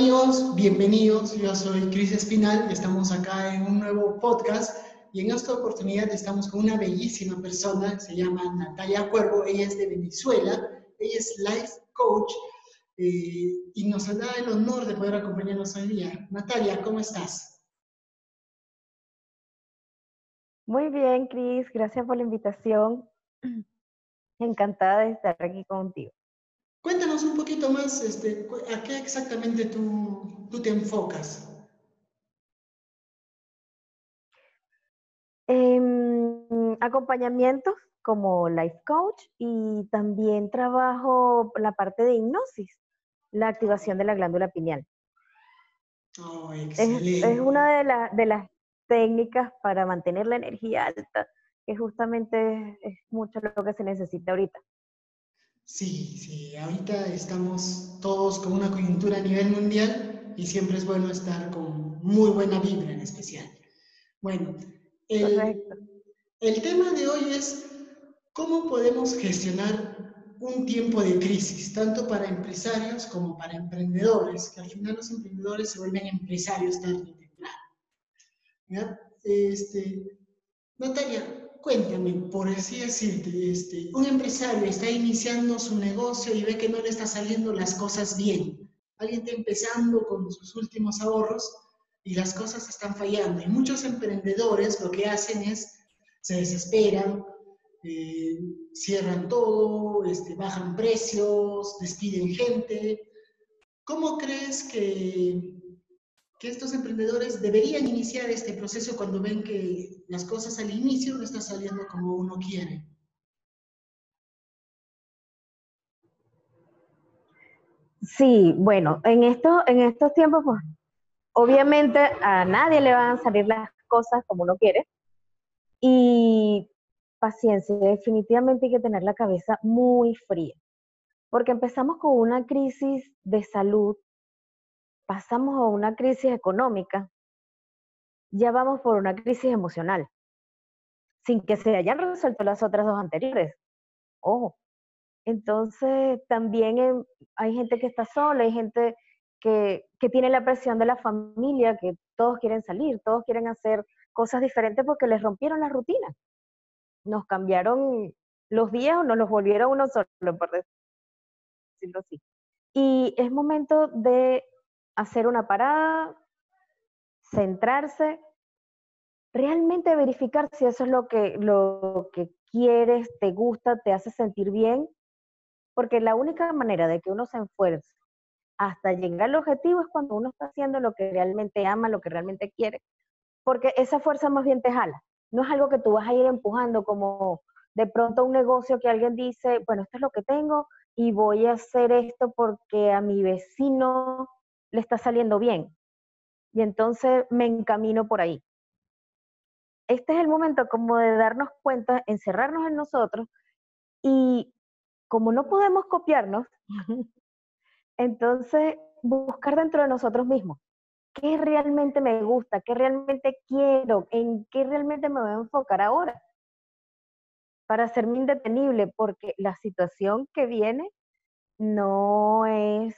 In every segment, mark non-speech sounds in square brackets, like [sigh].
amigos? Bienvenidos. Yo soy Cris Espinal y estamos acá en un nuevo podcast. Y en esta oportunidad estamos con una bellísima persona, se llama Natalia Cuervo, ella es de Venezuela, ella es life coach eh, y nos da el honor de poder acompañarnos hoy día. Natalia, ¿cómo estás? Muy bien, Cris, gracias por la invitación. [clears throat] Encantada de estar aquí contigo. Cuéntanos un poquito más, este, ¿a qué exactamente tú, tú te enfocas? Eh, acompañamientos como life coach y también trabajo la parte de hipnosis, la activación de la glándula pineal. Oh, es, es, una de, la, de, las técnicas para mantener la energía alta, que justamente es mucho lo que se necesita ahorita. Sí, sí, ahorita estamos todos con una coyuntura a nivel mundial y siempre es bueno estar con muy buena vibra en especial. Bueno, el, tema de hoy es cómo podemos gestionar un tiempo de crisis, tanto para empresarios como para emprendedores, que al final los emprendedores se vuelven empresarios tarde o temprano. Este, Natalia, cuéntame, por así decirte, este, un empresario está iniciando su negocio y ve que no le está saliendo las cosas bien. Alguien está empezando con sus últimos ahorros y las cosas están fallando. Y muchos emprendedores lo que hacen es, se desesperan, eh, cierran todo, este, bajan precios, despiden gente. ¿Cómo crees que, que estos emprendedores deberían iniciar este proceso cuando ven que las cosas al inicio no están saliendo como uno quiere? Sí, bueno, en, esto, en estos tiempos, pues, obviamente a nadie le van a salir las cosas como uno quiere. Y paciencia, definitivamente hay que tener la cabeza muy fría, porque empezamos con una crisis de salud, pasamos a una crisis económica, ya vamos por una crisis emocional, sin que se hayan resuelto las otras dos anteriores. Ojo. Entonces, también hay gente que está sola, hay gente que, tiene la presión de la familia, que todos quieren salir, todos quieren hacer cosas diferentes porque les rompieron la rutina. Nos cambiaron los días o nos los volvieron uno solo, por decirlo así. Y es momento de hacer una parada, centrarse, realmente verificar si eso es lo que, lo que quieres, te gusta, te hace sentir bien, porque la única manera de que uno se esfuerce hasta llegar al objetivo es cuando uno está haciendo lo que realmente ama, lo que realmente quiere, porque esa fuerza más bien te jala. No es algo que tú vas a ir empujando como de pronto un negocio que alguien dice, bueno, esto es lo que tengo y voy a hacer esto porque a mi vecino le está saliendo bien. Y entonces me encamino por ahí. Este es el momento como de darnos cuenta, encerrarnos en nosotros y como no podemos copiarnos, [laughs] Entonces, buscar dentro de nosotros mismos qué realmente me gusta, qué realmente quiero, en qué realmente me voy a enfocar ahora para hacerme indetenible, porque la situación que viene no es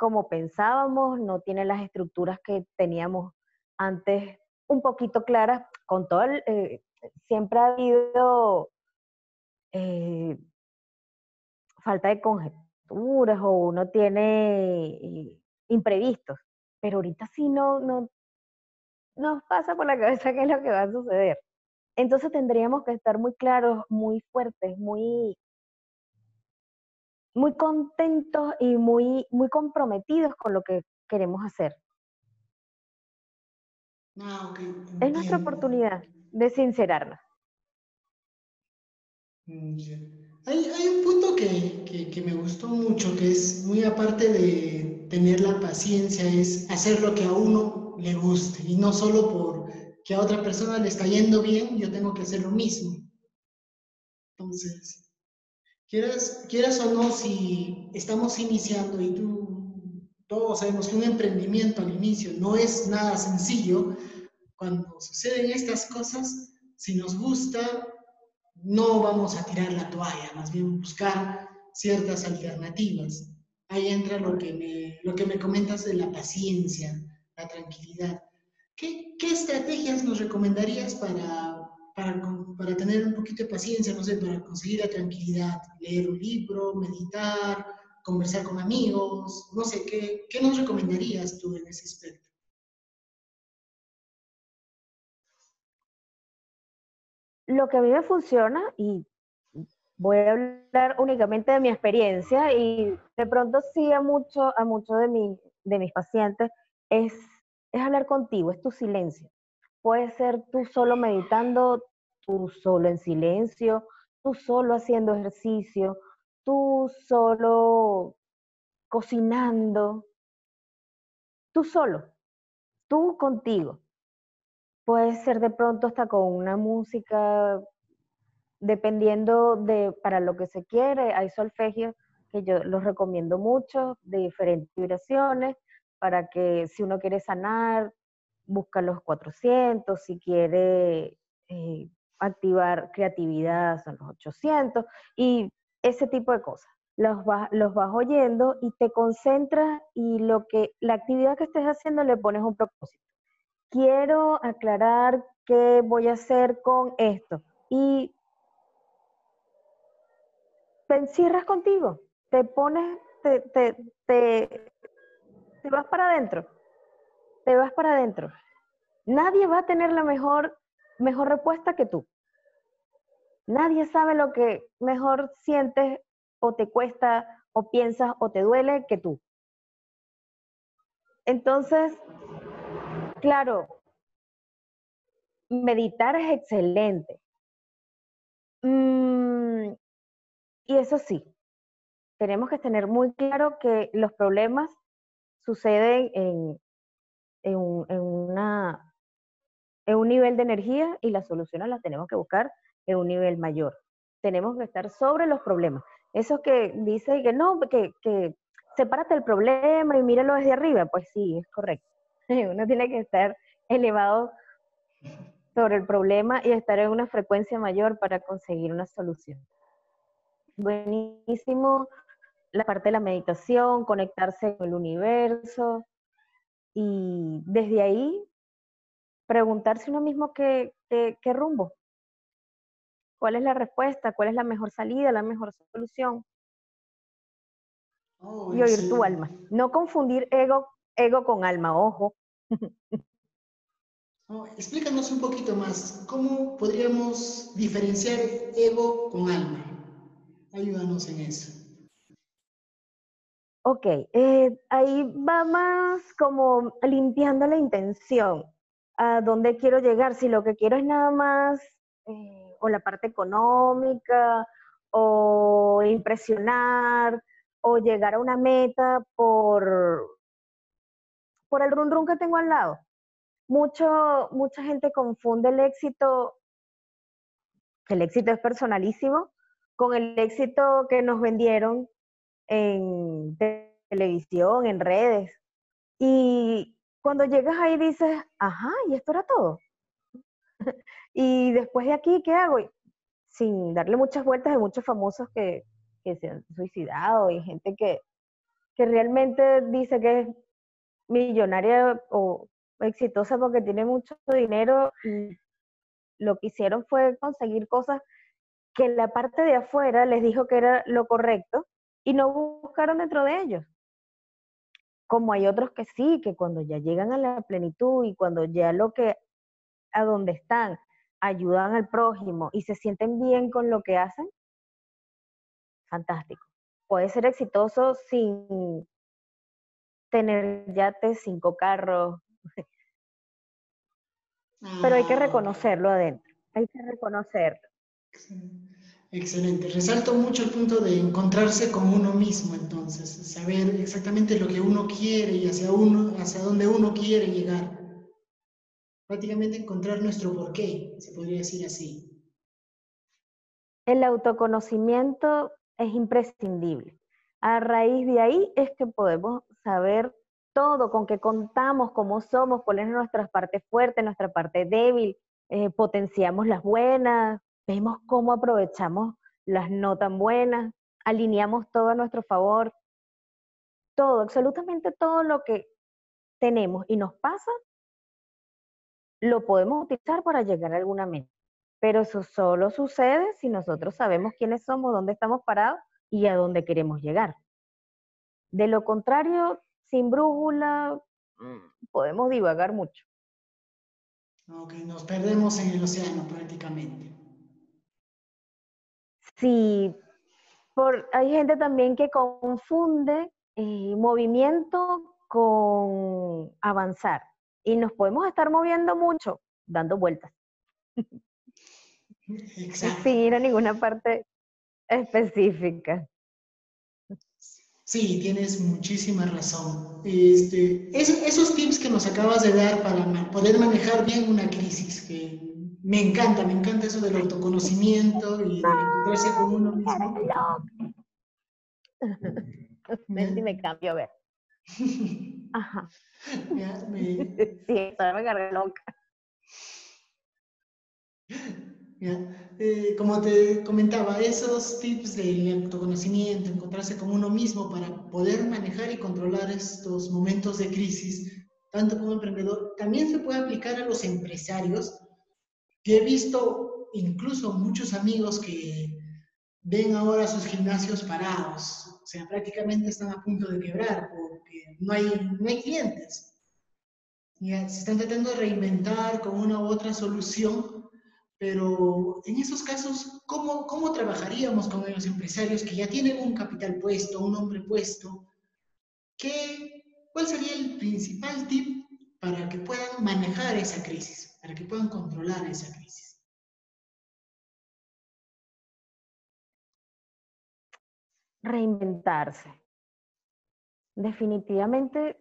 como pensábamos, no tiene las estructuras que teníamos antes un poquito claras, con todo el, eh, siempre ha habido eh, falta de conjetura o uno tiene eh, imprevistos, pero ahorita sí no, no nos pasa por la cabeza qué es lo que va a suceder. Entonces tendríamos que estar muy claros, muy fuertes, muy, muy contentos y muy, muy comprometidos con lo que queremos hacer. Ah, es nuestra oportunidad de sincerarnos. Mm, hay, un punto que, me gustó mucho, que es muy aparte de tener la paciencia, es hacer lo que a uno le guste y no solo por que a otra persona le está yendo bien, yo tengo que hacer lo mismo. Entonces, quieras, o no, si estamos iniciando y tú, todos sabemos que un emprendimiento al inicio no es nada sencillo, cuando suceden estas cosas, si nos gusta, no vamos a tirar la toalla, más bien buscar ciertas alternativas. ahí entra lo que me, lo que me comentas de la paciencia, la tranquilidad. ¿Qué, qué estrategias nos recomendarías para, tener un poquito de paciencia, no sé, para conseguir la tranquilidad? Leer un libro, meditar, conversar con amigos, no sé, ¿qué, qué nos recomendarías tú en ese aspecto? Lo que a mí me funciona, y voy a hablar únicamente de mi experiencia, y de pronto sí a muchos a mucho de, mi, de mis pacientes, es, es hablar contigo, es tu silencio. Puede ser tú solo meditando, tú solo en silencio, tú solo haciendo ejercicio, tú solo cocinando, tú solo, tú contigo. Puede ser de pronto hasta con una música, dependiendo de para lo que se quiere. Hay solfegios que yo los recomiendo mucho, de diferentes vibraciones, para que si uno quiere sanar, busca los 400, si quiere eh, activar creatividad son los 800, y ese tipo de cosas. Los, los vas oyendo y te concentras y lo que, la actividad que estés haciendo le pones un propósito. Quiero aclarar qué voy a hacer con esto. Y te encierras contigo, te pones, te, te, te, te vas para adentro, te vas para adentro. Nadie va a tener la mejor, mejor respuesta que tú. Nadie sabe lo que mejor sientes o te cuesta o piensas o te duele que tú. Entonces, claro, meditar es excelente. Mm, y eso sí, tenemos que tener muy claro que los problemas suceden en, en, una, en un nivel de energía y las soluciones las tenemos que buscar en un nivel mayor. Tenemos que estar sobre los problemas. Eso que dice que no, que, que sepárate el problema y míralo desde arriba, pues sí, es correcto. [laughs] Uno tiene que estar elevado sobre el problema y estar en una frecuencia mayor para conseguir una solución. Buenísimo la parte de la meditación, conectarse con el universo y desde ahí preguntarse uno mismo qué, qué, qué rumbo, cuál es la respuesta, cuál es la mejor salida, la mejor solución. Oh, y oír tu alma. No confundir ego, ego con alma, ojo. Oh, explícanos un poquito más, ¿cómo podríamos diferenciar ego con alma? Ayúdanos en eso. Ok, eh, ahí va más como limpiando la intención, a dónde quiero llegar, si lo que quiero es nada más eh, o la parte económica, o impresionar, o llegar a una meta por, por el run run que tengo al lado. Mucho, mucha gente confunde el éxito, el éxito es personalísimo, con el éxito que nos vendieron en televisión, en redes. Y cuando llegas ahí dices, ajá, y esto era todo. [laughs] y después de aquí, ¿qué hago? Sin darle muchas vueltas, hay muchos famosos que, que se han suicidado y gente que, que realmente dice que es millonaria o exitosa porque tiene mucho dinero y lo que hicieron fue conseguir cosas que la parte de afuera les dijo que era lo correcto y no buscaron dentro de ellos. Como hay otros que sí, que cuando ya llegan a la plenitud y cuando ya lo que a donde están, ayudan al prójimo y se sienten bien con lo que hacen, fantástico. Puede ser exitoso sin tener yates, cinco carros, pero hay que ah. reconocerlo adentro, hay que reconocerlo. Excelente. Resalto mucho el punto de encontrarse con uno mismo, entonces, saber exactamente lo que uno quiere y hacia uno, hacia dónde uno quiere llegar prácticamente encontrar nuestro porqué, se podría decir así. El autoconocimiento es imprescindible. A raíz de ahí es que podemos saber todo, con qué contamos, cómo somos, cuál es nuestra parte fuerte, nuestra parte débil, eh, potenciamos las buenas, vemos cómo aprovechamos las no tan buenas, alineamos todo a nuestro favor. todo, absolutamente todo lo que tenemos y nos pasa, lo podemos utilizar para llegar a alguna meta. Pero eso solo sucede si nosotros sabemos quiénes somos, dónde estamos parados y a dónde queremos llegar. De lo contrario, sin brújula, mm, podemos divagar mucho. Ok, nos perdemos en el océano prácticamente. Sí, por, hay gente también que confunde eh, movimiento con avanzar y nos podemos estar moviendo mucho dando vueltas. Sin ir a ninguna parte específica. Sí, tienes muchísima razón. Este, esos tips que nos acabas de dar para poder manejar bien una crisis, que me encanta, me encanta eso del autoconocimiento y de encontrarse con uno mismo. [laughs] Ven si me cambio, a ver. [laughs] Ajá. me... [laughs] Sí, me cargué loca. Eh, como te comentaba, esos tips de autoconocimiento, encontrarse con uno mismo para poder manejar y controlar estos momentos de crisis, tanto como emprendedor, también se puede aplicar a los empresarios, que he visto incluso muchos amigos que ven ahora sus gimnasios parados, o sea, prácticamente están a punto de quebrar porque no hay, no hay clientes. Ya, se están tratando de reinventar con una u otra solución pero en esos casos, ¿cómo, ¿cómo trabajaríamos con los empresarios que ya tienen un capital puesto, un hombre puesto? ¿Qué, ¿Cuál sería el principal tip para que puedan manejar esa crisis, para que puedan controlar esa crisis? Reinventarse. Definitivamente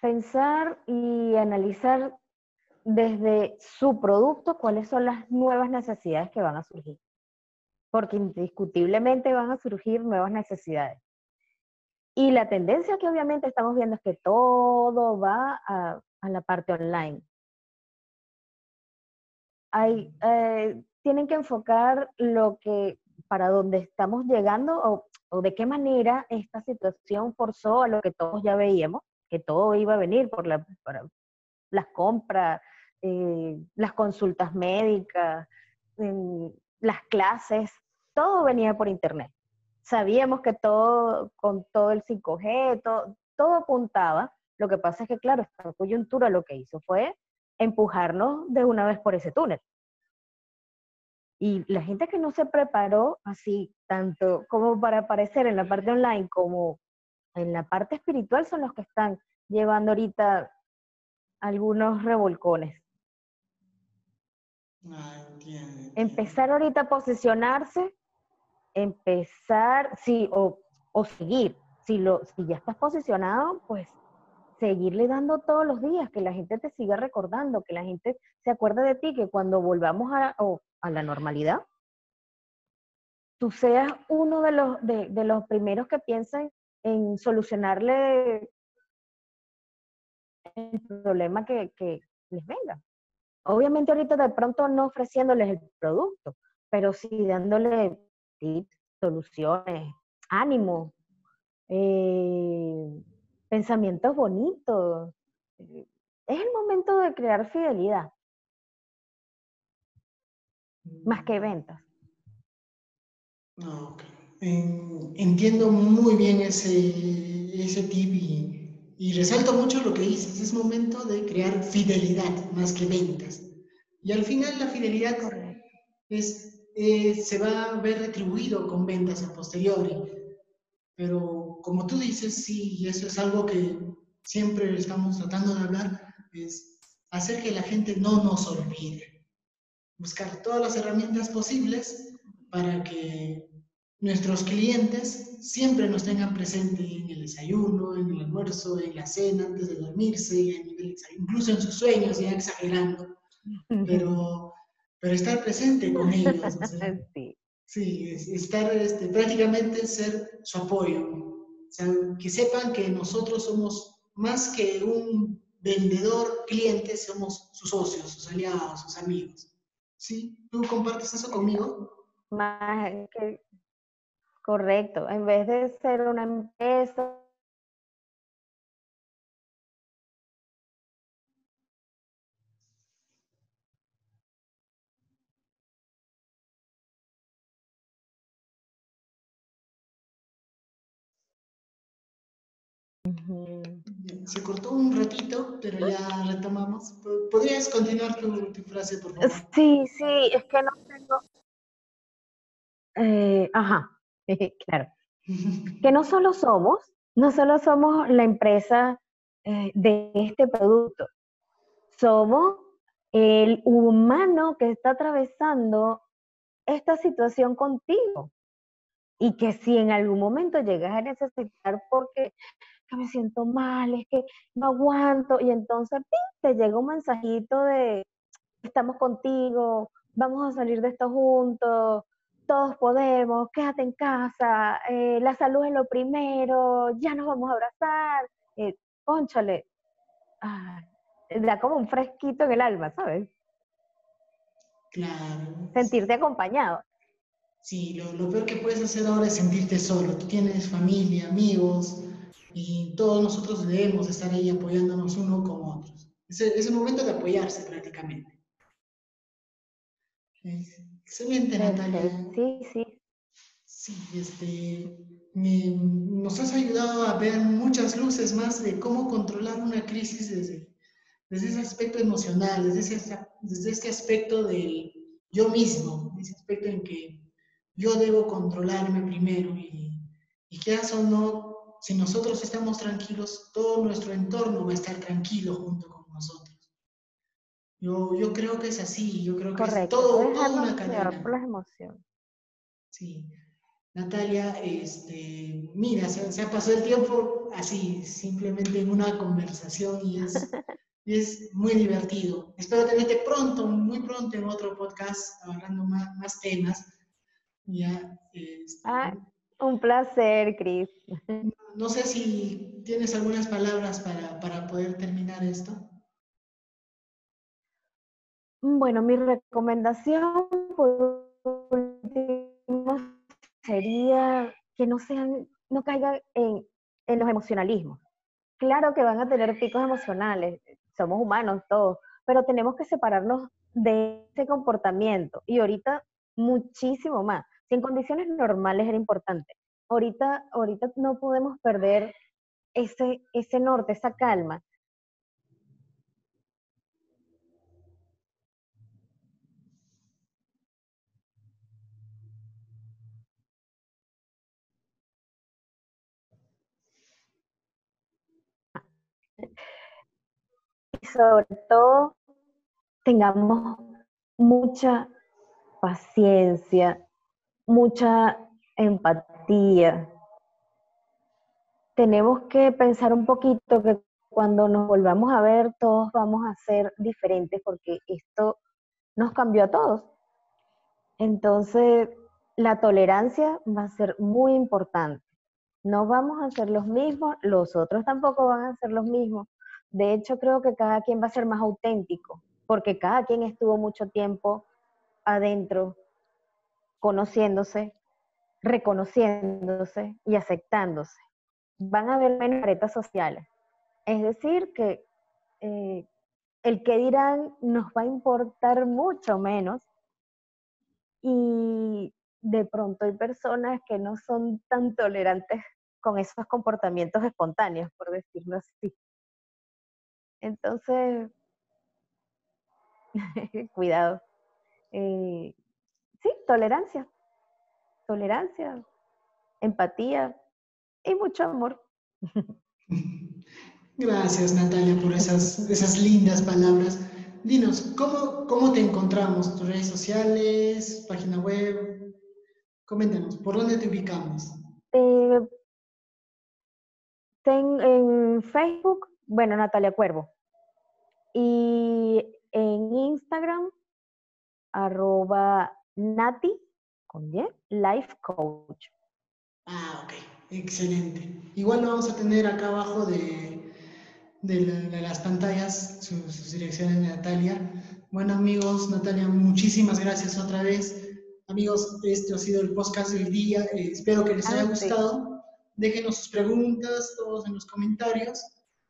pensar y analizar desde su producto cuáles son las nuevas necesidades que van a surgir. Porque indiscutiblemente van a surgir nuevas necesidades. Y la tendencia que obviamente estamos viendo es que todo va a, la parte online. Hay, eh, tienen que enfocar lo que, para dónde estamos llegando o, de qué manera esta situación forzó a lo que todos ya veíamos, que todo iba a venir por la, las compras, eh, las consultas médicas, las clases, todo venía por internet. Sabíamos que todo, con todo el 5G, todo, apuntaba. Lo que pasa es que, claro, esta coyuntura lo que hizo fue empujarnos de una vez por ese túnel. Y la gente que no se preparó así, tanto como para aparecer en la parte online como en la parte espiritual, son los que están llevando ahorita algunos revolcones. Ah, empezar ahorita a posicionarse, empezar, sí, o, seguir. Si, lo, si ya estás posicionado, pues seguirle dando todos los días, que la gente te siga recordando, que la gente se acuerde de ti, que cuando volvamos a, a la normalidad, tú seas uno de los, de, los primeros que piensen en solucionarle el problema que, que les venga. Obviamente ahorita de pronto no ofreciéndoles el producto, pero sí dándole tips, soluciones, ánimo, eh, pensamientos bonitos. Es el momento de crear fidelidad, más que ventas. entiendo muy bien ese, ese tip y y resalto mucho lo que dices, es momento de crear fidelidad más que ventas. Y al final la fidelidad es, eh, se va a ver retribuido con ventas a posteriori. Pero como tú dices, sí, y eso es algo que siempre estamos tratando de hablar, es hacer que la gente no nos olvide. Buscar todas las herramientas posibles para que nuestros clientes siempre nos tengan presente en el desayuno, en el almuerzo, en la cena, antes de dormirse, incluso en sus sueños, ya exagerando, pero, pero estar presente con ellos. [laughs] sí. estar este, prácticamente ser su apoyo. Que sepan que nosotros somos más que un vendedor, cliente, somos sus socios, sus aliados, sus amigos. ¿Sí? ¿Tú compartes eso conmigo? Más Correcto. En vez de ser una empresa Se cortó un ratito, pero ya retomamos. ¿Podrías continuar tu, frase, por favor? Sí, sí, es que no tengo... Eh, ajá, [laughs] claro. [laughs] que no solo somos, no solo somos la empresa eh, de este producto, somos el humano que está atravesando esta situación contigo. Y que si en algún momento llegas a necesitar porque que me siento mal, es que no aguanto, y entonces te llega un mensajito de estamos contigo, vamos a salir de esto juntos, todos podemos, quédate en casa, eh, la salud es lo primero, ya nos vamos a abrazar, eh, conchale, da como un fresquito en el alma, ¿sabes? Claro. Sentirte acompañado. Sí, lo, lo, peor que puedes hacer ahora es sentirte solo. Tú tienes familia, amigos, y todos nosotros debemos estar ahí apoyándonos uno con otros. Es el, es el momento de apoyarse prácticamente. Excelente, Natalia. Sí, sí. Sí, este, me, nos has ayudado a ver muchas luces más de cómo controlar una crisis desde, desde ese aspecto emocional, desde ese, desde este aspecto del yo mismo, ese aspecto en que yo debo controlarme primero y, y que o no, si nosotros estamos tranquilos, todo nuestro entorno va a estar tranquilo junto con nosotros. Yo, yo creo que es así, yo creo que es todo, toda una cadena. Por las emociones. Sí. Natalia, este, mira, se, se, ha pasado el tiempo así, simplemente en una conversación y es, [laughs] es muy divertido. Espero tenerte pronto, muy pronto en otro podcast, hablando más, más temas. Ya, este, ah, un placer, Cris. No, sé si tienes algunas palabras para, para poder terminar esto. Bueno, mi recomendación por último sería que no sean, no caigan en, en los emocionalismos. Claro que van a tener picos emocionales, somos humanos todos, pero tenemos que separarnos de ese comportamiento y ahorita muchísimo más. Si en condiciones normales era importante, ahorita, ahorita no podemos perder ese, ese norte, esa calma. Y sobre todo, tengamos mucha paciencia, mucha empatía. Tenemos que pensar un poquito que cuando nos volvamos a ver todos vamos a ser diferentes porque esto nos cambió a todos. Entonces, la tolerancia va a ser muy importante. No vamos a ser los mismos, los otros tampoco van a ser los mismos. De hecho, creo que cada quien va a ser más auténtico, porque cada quien estuvo mucho tiempo adentro, conociéndose, reconociéndose y aceptándose. Van a haber menos retas sociales. Es decir, que eh, el que dirán nos va a importar mucho menos y de pronto hay personas que no son tan tolerantes con esos comportamientos espontáneos, por decirlo así. Entonces, [laughs] cuidado. Eh, sí, tolerancia. Tolerancia, empatía y mucho amor. [laughs] Gracias, Natalia, por esas, esas lindas palabras. Dinos, ¿cómo, ¿cómo te encontramos? ¿Tus redes sociales, página web? Coméntanos, ¿por dónde te ubicamos? Eh, en Facebook, bueno, Natalia Cuervo. Y en Instagram, arroba Nati, con Y, Life Coach. Ah, ok, excelente. Igual lo vamos a tener acá abajo de, de, las pantallas, sus, direcciones de Natalia. Bueno, amigos, Natalia, muchísimas gracias otra vez. Amigos, este ha sido el podcast del día. Eh, espero que les haya ah, gustado. Déjenos sus preguntas, todos en los comentarios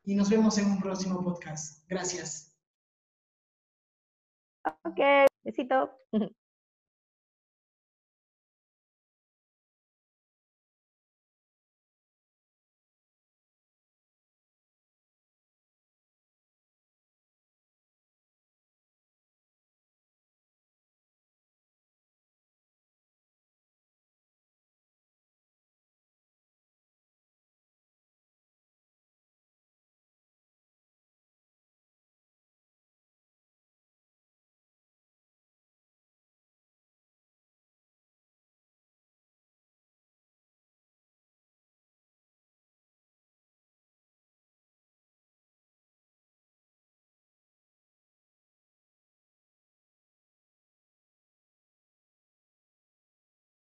y nos vemos en un próximo podcast. Gracias. Ok, besito. [laughs]